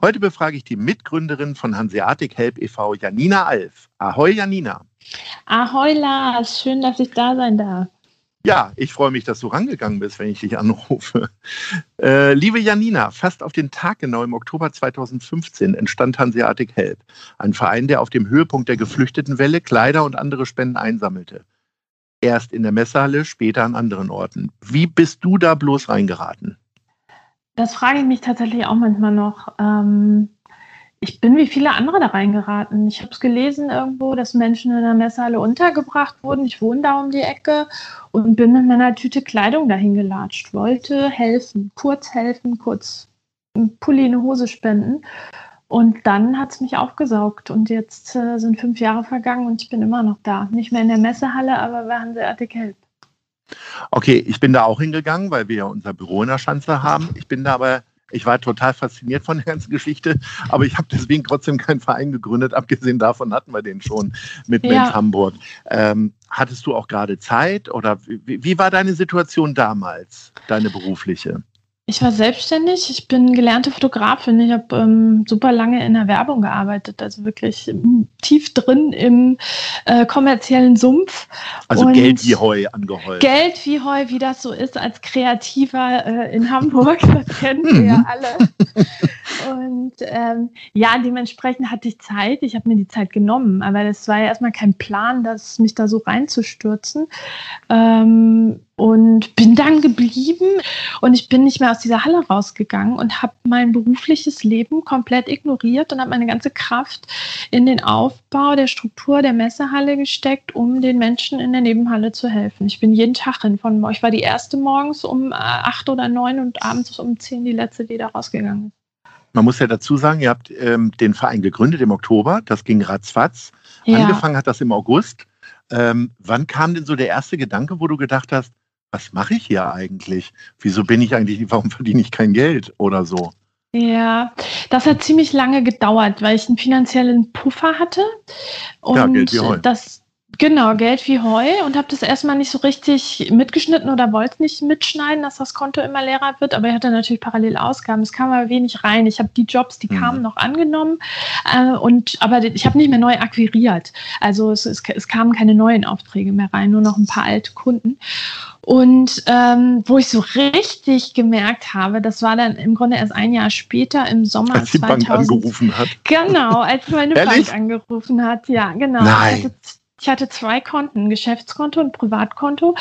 Heute befrage ich die Mitgründerin von Hanseatic Help e.V., Janina Alf. Ahoi, Janina. Ahoi, Lars. Schön, dass ich da sein darf. Ja, ich freue mich, dass du rangegangen bist, wenn ich dich anrufe. Äh, liebe Janina, fast auf den Tag genau im Oktober 2015 entstand Hanseatic Help, ein Verein, der auf dem Höhepunkt der Geflüchtetenwelle Kleider und andere Spenden einsammelte. Erst in der Messehalle, später an anderen Orten. Wie bist du da bloß reingeraten? Das frage ich mich tatsächlich auch manchmal noch. Ähm, ich bin wie viele andere da reingeraten. Ich habe es gelesen irgendwo, dass Menschen in der Messehalle untergebracht wurden. Ich wohne da um die Ecke und bin mit meiner Tüte Kleidung dahin gelatscht. Wollte helfen, kurz helfen, kurz ein Pulli, eine Hose spenden. Und dann hat es mich aufgesaugt. Und jetzt äh, sind fünf Jahre vergangen und ich bin immer noch da. Nicht mehr in der Messehalle, aber bei Hanseatic Help. Okay, ich bin da auch hingegangen, weil wir ja unser Büro in der Schanze haben. Ich bin da aber, ich war total fasziniert von der ganzen Geschichte, aber ich habe deswegen trotzdem keinen Verein gegründet. Abgesehen davon hatten wir den schon mit ja. Mensch Hamburg. Ähm, hattest du auch gerade Zeit oder wie, wie war deine Situation damals, deine berufliche? Ich war selbstständig. Ich bin gelernte Fotografin. Ich habe ähm, super lange in der Werbung gearbeitet, also wirklich ähm, tief drin im äh, kommerziellen Sumpf. Also Und Geld wie Heu angeheuert. Geld wie Heu, wie das so ist als Kreativer äh, in Hamburg. Das kennen wir ja mhm. alle. Und ähm, ja, dementsprechend hatte ich Zeit. Ich habe mir die Zeit genommen, aber das war ja erstmal kein Plan, dass mich da so reinzustürzen. Ähm, und bin dann geblieben und ich bin nicht mehr aus dieser Halle rausgegangen und habe mein berufliches Leben komplett ignoriert und habe meine ganze Kraft in den Aufbau der Struktur der Messehalle gesteckt, um den Menschen in der Nebenhalle zu helfen. Ich bin jeden Tag hin von ich war die erste morgens um äh, acht oder neun und abends um zehn die letzte, die da rausgegangen ist. Man muss ja dazu sagen, ihr habt ähm, den Verein gegründet im Oktober, das ging ratzfatz. Ja. Angefangen hat das im August. Ähm, wann kam denn so der erste Gedanke, wo du gedacht hast, was mache ich hier eigentlich? Wieso bin ich eigentlich, warum verdiene ich kein Geld oder so? Ja, das hat ziemlich lange gedauert, weil ich einen finanziellen Puffer hatte. Und ja, Geld wie Heu. das Genau, Geld wie Heu und habe das erstmal nicht so richtig mitgeschnitten oder wollte nicht mitschneiden, dass das Konto immer leerer wird, aber ich hatte natürlich parallel Ausgaben. Es kam aber wenig rein. Ich habe die Jobs, die mhm. kamen, noch angenommen äh, und aber ich habe nicht mehr neu akquiriert. Also es, es, es, kamen keine neuen Aufträge mehr rein, nur noch ein paar alte Kunden. Und ähm, wo ich so richtig gemerkt habe, das war dann im Grunde erst ein Jahr später im Sommer als die 2000. Bank angerufen hat. Genau, als meine Bank angerufen hat. Ja, genau. Nein. Ich hatte zwei Konten, ein Geschäftskonto und ein Privatkonto.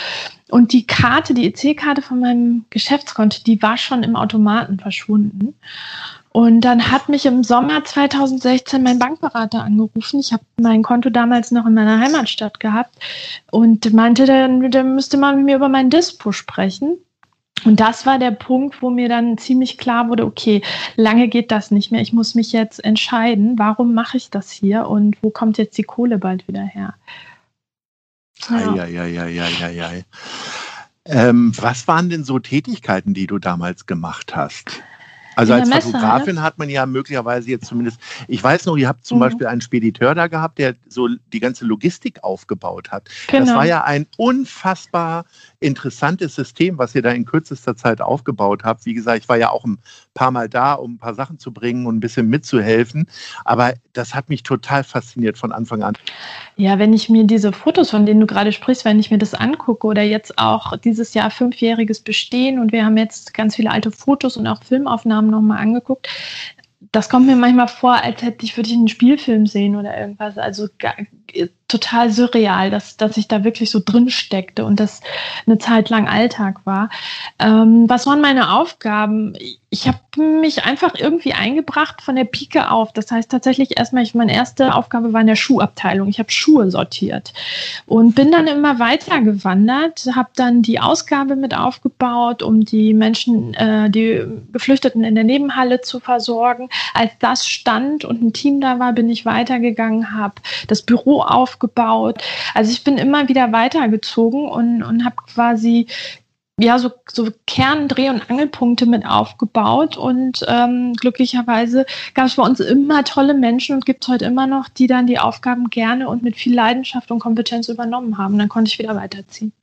Und die Karte, die EC-Karte von meinem Geschäftskonto, die war schon im Automaten verschwunden. Und dann hat mich im Sommer 2016 mein Bankberater angerufen. Ich habe mein Konto damals noch in meiner Heimatstadt gehabt und meinte, dann, dann müsste man mit mir über mein Dispo sprechen. Und das war der Punkt, wo mir dann ziemlich klar wurde, okay, lange geht das nicht mehr. Ich muss mich jetzt entscheiden, warum mache ich das hier und wo kommt jetzt die Kohle bald wieder her? Ja. Ja, ja, ja, ja, ja, ja. Ähm, was waren denn so Tätigkeiten, die du damals gemacht hast? Also als Messe, Fotografin ne? hat man ja möglicherweise jetzt zumindest, ich weiß noch, ihr habt zum mhm. Beispiel einen Spediteur da gehabt, der so die ganze Logistik aufgebaut hat. Genau. Das war ja ein unfassbar interessantes System, was ihr da in kürzester Zeit aufgebaut habt. Wie gesagt, ich war ja auch ein paar Mal da, um ein paar Sachen zu bringen und ein bisschen mitzuhelfen. Aber das hat mich total fasziniert von Anfang an. Ja, wenn ich mir diese Fotos, von denen du gerade sprichst, wenn ich mir das angucke oder jetzt auch dieses Jahr fünfjähriges Bestehen und wir haben jetzt ganz viele alte Fotos und auch Filmaufnahmen nochmal angeguckt, das kommt mir manchmal vor, als hätte ich, würde ich einen Spielfilm sehen oder irgendwas. Also total surreal, dass, dass ich da wirklich so drin steckte und das eine Zeit lang Alltag war. Ähm, was waren meine Aufgaben? Ich habe mich einfach irgendwie eingebracht von der Pike auf. Das heißt tatsächlich erstmal, ich, meine erste Aufgabe war in der Schuhabteilung. Ich habe Schuhe sortiert und bin dann immer weiter gewandert, habe dann die Ausgabe mit aufgebaut, um die Menschen, äh, die Geflüchteten in der Nebenhalle zu versorgen. Als das stand und ein Team da war, bin ich weitergegangen, habe das Büro aufgebaut. Also ich bin immer wieder weitergezogen und, und habe quasi ja, so, so Kern-, Dreh- und Angelpunkte mit aufgebaut. Und ähm, glücklicherweise gab es bei uns immer tolle Menschen und gibt es heute immer noch, die dann die Aufgaben gerne und mit viel Leidenschaft und Kompetenz übernommen haben. Dann konnte ich wieder weiterziehen.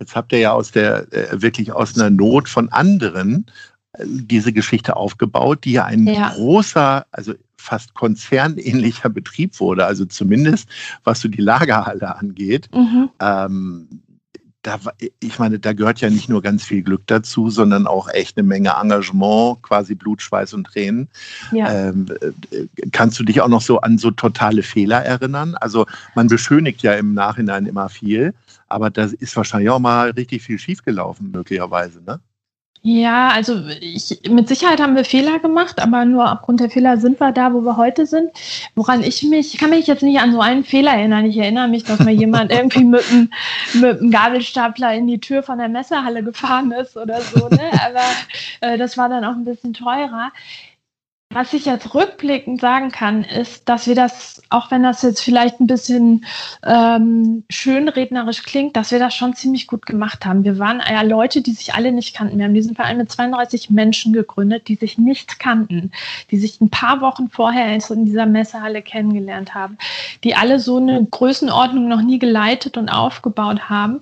Jetzt habt ihr ja aus der, äh, wirklich aus einer Not von anderen äh, diese Geschichte aufgebaut, die ja ein ja. großer, also fast konzernähnlicher Betrieb wurde, also zumindest was so die Lagerhalle angeht. Mhm. Ähm, da, ich meine, da gehört ja nicht nur ganz viel Glück dazu, sondern auch echt eine Menge Engagement, quasi Blut, Schweiß und Tränen. Ja. Ähm, äh, kannst du dich auch noch so an so totale Fehler erinnern? Also man beschönigt ja im Nachhinein immer viel, aber da ist wahrscheinlich auch mal richtig viel schiefgelaufen, möglicherweise, ne? Ja, also ich, mit Sicherheit haben wir Fehler gemacht, aber nur aufgrund der Fehler sind wir da, wo wir heute sind. Woran ich mich, ich kann mich jetzt nicht an so einen Fehler erinnern. Ich erinnere mich, dass mir jemand irgendwie mit einem, mit einem Gabelstapler in die Tür von der Messehalle gefahren ist oder so. Ne? Aber äh, das war dann auch ein bisschen teurer. Was ich jetzt rückblickend sagen kann, ist, dass wir das, auch wenn das jetzt vielleicht ein bisschen ähm, schönrednerisch klingt, dass wir das schon ziemlich gut gemacht haben. Wir waren ja Leute, die sich alle nicht kannten. Wir haben diesen Verein mit 32 Menschen gegründet, die sich nicht kannten, die sich ein paar Wochen vorher in dieser Messehalle kennengelernt haben, die alle so eine Größenordnung noch nie geleitet und aufgebaut haben.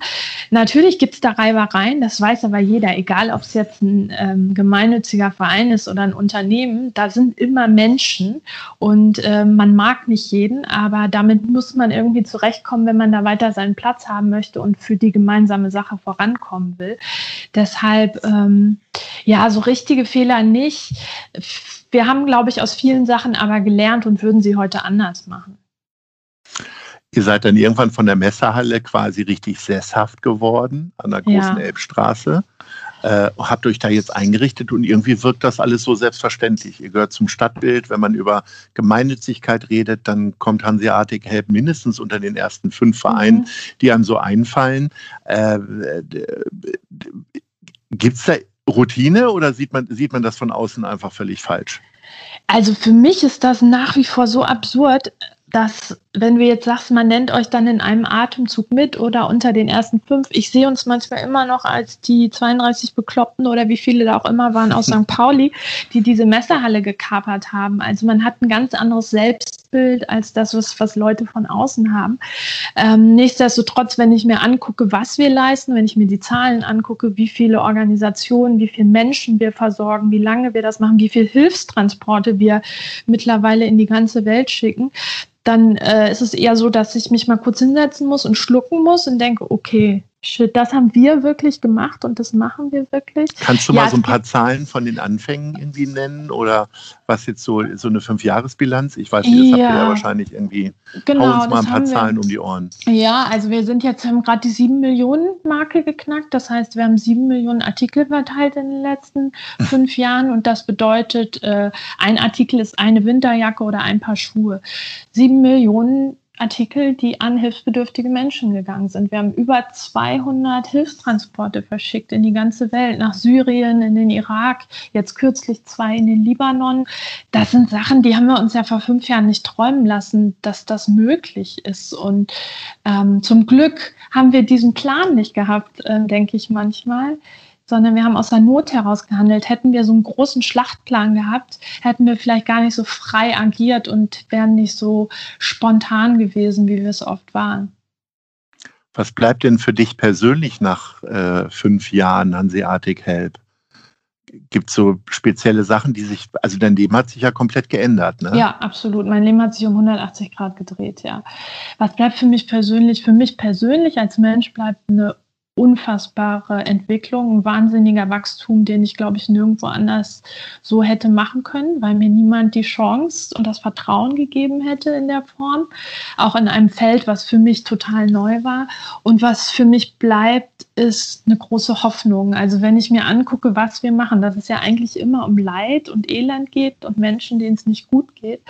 Natürlich gibt es da Reibereien, das weiß aber jeder, egal ob es jetzt ein ähm, gemeinnütziger Verein ist oder ein Unternehmen. Da sind immer Menschen und äh, man mag nicht jeden, aber damit muss man irgendwie zurechtkommen, wenn man da weiter seinen Platz haben möchte und für die gemeinsame Sache vorankommen will. Deshalb, ähm, ja, so richtige Fehler nicht. Wir haben, glaube ich, aus vielen Sachen aber gelernt und würden sie heute anders machen. Ihr seid dann irgendwann von der Messerhalle quasi richtig sesshaft geworden an der großen ja. Elbstraße äh, habt euch da jetzt eingerichtet und irgendwie wirkt das alles so selbstverständlich. Ihr gehört zum Stadtbild. Wenn man über Gemeinnützigkeit redet, dann kommt Hanseatic Help mindestens unter den ersten fünf Vereinen, mhm. die einem so einfallen. Äh, Gibt es da Routine oder sieht man, sieht man das von außen einfach völlig falsch? Also für mich ist das nach wie vor so absurd dass, wenn du jetzt sagst, man nennt euch dann in einem Atemzug mit oder unter den ersten fünf, ich sehe uns manchmal immer noch als die 32 Bekloppten oder wie viele da auch immer waren aus St. Pauli, die diese Messerhalle gekapert haben. Also man hat ein ganz anderes Selbstbild als das, was, was Leute von außen haben. Ähm, nichtsdestotrotz, wenn ich mir angucke, was wir leisten, wenn ich mir die Zahlen angucke, wie viele Organisationen, wie viele Menschen wir versorgen, wie lange wir das machen, wie viele Hilfstransporte wir mittlerweile in die ganze Welt schicken, dann äh, ist es eher so, dass ich mich mal kurz hinsetzen muss und schlucken muss und denke, okay, shit, das haben wir wirklich gemacht und das machen wir wirklich. Kannst du ja, mal so ein paar Zahlen von den Anfängen irgendwie nennen oder was jetzt so, so eine Fünfjahresbilanz? Ich weiß nicht, das ja. habt ihr ja wahrscheinlich irgendwie. Genau, Hau uns mal ein paar Zahlen wir. um die Ohren. Ja, also wir sind jetzt, haben gerade die sieben Millionen Marke geknackt. Das heißt, wir haben sieben Millionen Artikel verteilt in den letzten fünf Jahren und das bedeutet, äh, ein Artikel ist eine Winterjacke oder ein paar Schuhe. Sieben Millionen Artikel, die an hilfsbedürftige Menschen gegangen sind. Wir haben über 200 Hilfstransporte verschickt in die ganze Welt, nach Syrien, in den Irak, jetzt kürzlich zwei in den Libanon. Das sind Sachen, die haben wir uns ja vor fünf Jahren nicht träumen lassen, dass das möglich ist. Und ähm, zum Glück haben wir diesen Plan nicht gehabt, äh, denke ich manchmal sondern wir haben aus der Not heraus gehandelt. Hätten wir so einen großen Schlachtplan gehabt, hätten wir vielleicht gar nicht so frei agiert und wären nicht so spontan gewesen, wie wir es oft waren. Was bleibt denn für dich persönlich nach äh, fünf Jahren Hanseatic Help? Gibt es so spezielle Sachen, die sich, also dein Leben hat sich ja komplett geändert, ne? Ja, absolut. Mein Leben hat sich um 180 Grad gedreht, ja. Was bleibt für mich persönlich? Für mich persönlich als Mensch bleibt eine unfassbare Entwicklung, ein wahnsinniger Wachstum, den ich, glaube ich, nirgendwo anders so hätte machen können, weil mir niemand die Chance und das Vertrauen gegeben hätte in der Form. Auch in einem Feld, was für mich total neu war. Und was für mich bleibt, ist eine große Hoffnung. Also wenn ich mir angucke, was wir machen, dass es ja eigentlich immer um Leid und Elend geht und Menschen, denen es nicht gut geht.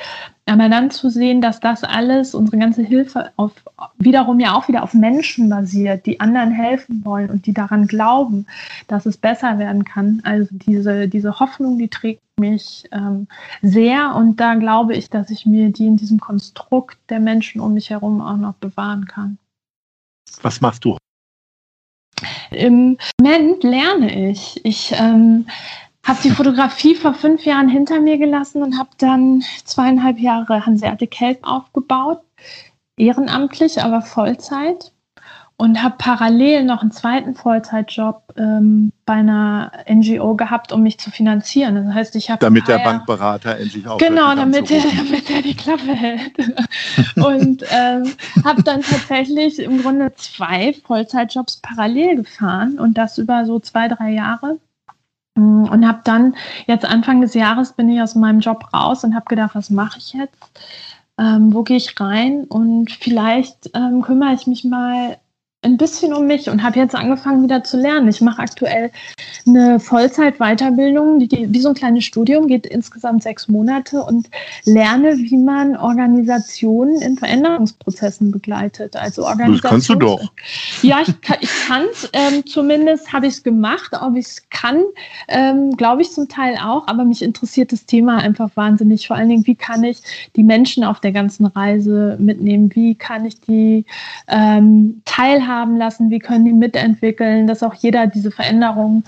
Aber dann zu sehen, dass das alles, unsere ganze Hilfe auf, wiederum ja auch wieder auf Menschen basiert, die anderen helfen wollen und die daran glauben, dass es besser werden kann. Also diese, diese Hoffnung, die trägt mich ähm, sehr und da glaube ich, dass ich mir die in diesem Konstrukt der Menschen um mich herum auch noch bewahren kann. Was machst du im Moment lerne ich. Ich ähm, habe die Fotografie vor fünf Jahren hinter mir gelassen und habe dann zweieinhalb Jahre Hanseatic Help aufgebaut, ehrenamtlich, aber Vollzeit. Und habe parallel noch einen zweiten Vollzeitjob ähm, bei einer NGO gehabt, um mich zu finanzieren. Das heißt, ich habe damit der Bankberater endlich auch genau, damit er, damit er die Klappe hält. Und ähm, habe dann tatsächlich im Grunde zwei Vollzeitjobs parallel gefahren und das über so zwei drei Jahre und habe dann jetzt Anfang des Jahres bin ich aus meinem Job raus und habe gedacht, was mache ich jetzt? Ähm, wo gehe ich rein? Und vielleicht ähm, kümmere ich mich mal ein bisschen um mich und habe jetzt angefangen wieder zu lernen. Ich mache aktuell eine Vollzeit-Weiterbildung, die, die, wie so ein kleines Studium, geht insgesamt sechs Monate und lerne, wie man Organisationen in Veränderungsprozessen begleitet. Also Organisationen. Das kannst du doch. Ja, ich, ich kann es. Ähm, zumindest habe ich es gemacht. Ob ich es kann, ähm, glaube ich zum Teil auch. Aber mich interessiert das Thema einfach wahnsinnig. Vor allen Dingen, wie kann ich die Menschen auf der ganzen Reise mitnehmen? Wie kann ich die ähm, teilhaben? Teilhaben lassen, wie können die mitentwickeln, dass auch jeder diese Veränderungen,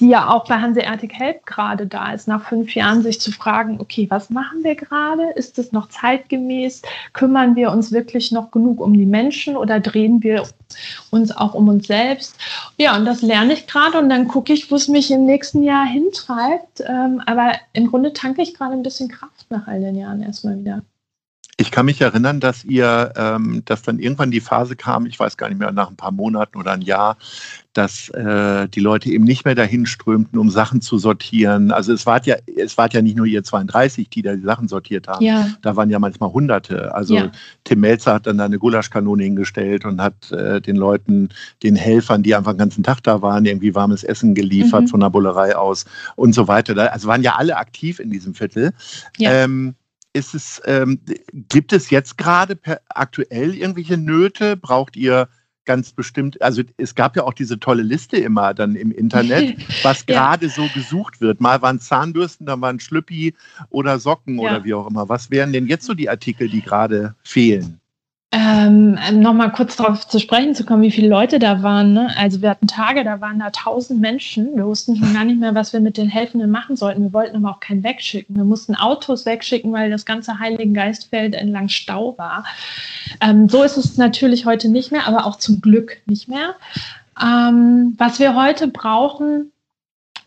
die ja auch bei Hanseatic Help gerade da ist, nach fünf Jahren sich zu fragen, okay, was machen wir gerade? Ist es noch zeitgemäß? Kümmern wir uns wirklich noch genug um die Menschen oder drehen wir uns auch um uns selbst? Ja, und das lerne ich gerade und dann gucke ich, wo es mich im nächsten Jahr hintreibt. Ähm, aber im Grunde tanke ich gerade ein bisschen Kraft nach all den Jahren erstmal wieder. Ich kann mich erinnern, dass ihr, ähm, dass dann irgendwann die Phase kam, ich weiß gar nicht mehr, nach ein paar Monaten oder ein Jahr, dass äh, die Leute eben nicht mehr dahin strömten, um Sachen zu sortieren. Also es war ja, es war ja nicht nur ihr 32, die da die Sachen sortiert haben. Ja. Da waren ja manchmal Hunderte. Also ja. Tim Melzer hat dann da eine Gulaschkanone hingestellt und hat äh, den Leuten, den Helfern, die einfach den ganzen Tag da waren, irgendwie warmes Essen geliefert mhm. von der Bullerei aus und so weiter. Also waren ja alle aktiv in diesem Viertel. Ja. Ähm, ist es, ähm, gibt es jetzt gerade aktuell irgendwelche Nöte? Braucht ihr ganz bestimmt, also es gab ja auch diese tolle Liste immer dann im Internet, was gerade ja. so gesucht wird. Mal waren Zahnbürsten, dann waren Schlüppi oder Socken ja. oder wie auch immer. Was wären denn jetzt so die Artikel, die gerade fehlen? Ähm, Nochmal kurz darauf zu sprechen zu kommen, wie viele Leute da waren. Ne? Also wir hatten Tage, da waren da tausend Menschen. Wir wussten schon gar nicht mehr, was wir mit den Helfenden machen sollten. Wir wollten aber auch keinen wegschicken. Wir mussten Autos wegschicken, weil das ganze Heiligen Geistfeld entlang Stau war. Ähm, so ist es natürlich heute nicht mehr, aber auch zum Glück nicht mehr. Ähm, was wir heute brauchen,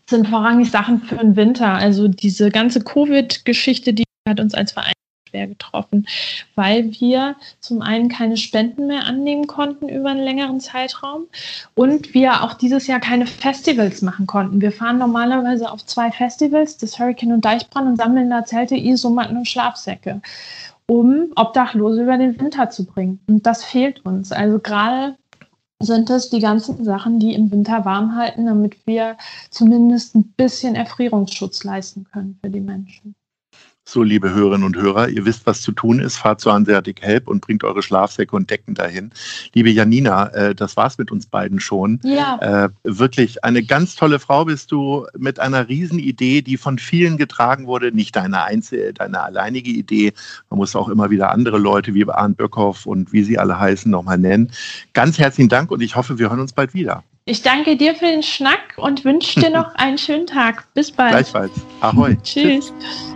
sind vorrangig Sachen für den Winter. Also diese ganze Covid-Geschichte, die hat uns als Verein schwer getroffen, weil wir zum einen keine Spenden mehr annehmen konnten über einen längeren Zeitraum und wir auch dieses Jahr keine Festivals machen konnten. Wir fahren normalerweise auf zwei Festivals, das Hurricane und Deichbrand und sammeln da Zelte, Isomatten und Schlafsäcke, um Obdachlose über den Winter zu bringen. Und das fehlt uns. Also gerade sind es die ganzen Sachen, die im Winter warm halten, damit wir zumindest ein bisschen Erfrierungsschutz leisten können für die Menschen. So, liebe Hörerinnen und Hörer, ihr wisst, was zu tun ist. Fahrt zu Hanseatic Help und bringt eure Schlafsäcke und Decken dahin. Liebe Janina, äh, das war's mit uns beiden schon. Ja. Äh, wirklich eine ganz tolle Frau bist du mit einer Riesenidee, die von vielen getragen wurde. Nicht deine einzige, deine alleinige Idee. Man muss auch immer wieder andere Leute wie Arndt Böckhoff und wie sie alle heißen nochmal nennen. Ganz herzlichen Dank und ich hoffe, wir hören uns bald wieder. Ich danke dir für den Schnack und wünsche dir noch einen schönen Tag. Bis bald. Gleichfalls. Ahoi. Tschüss. Tschüss.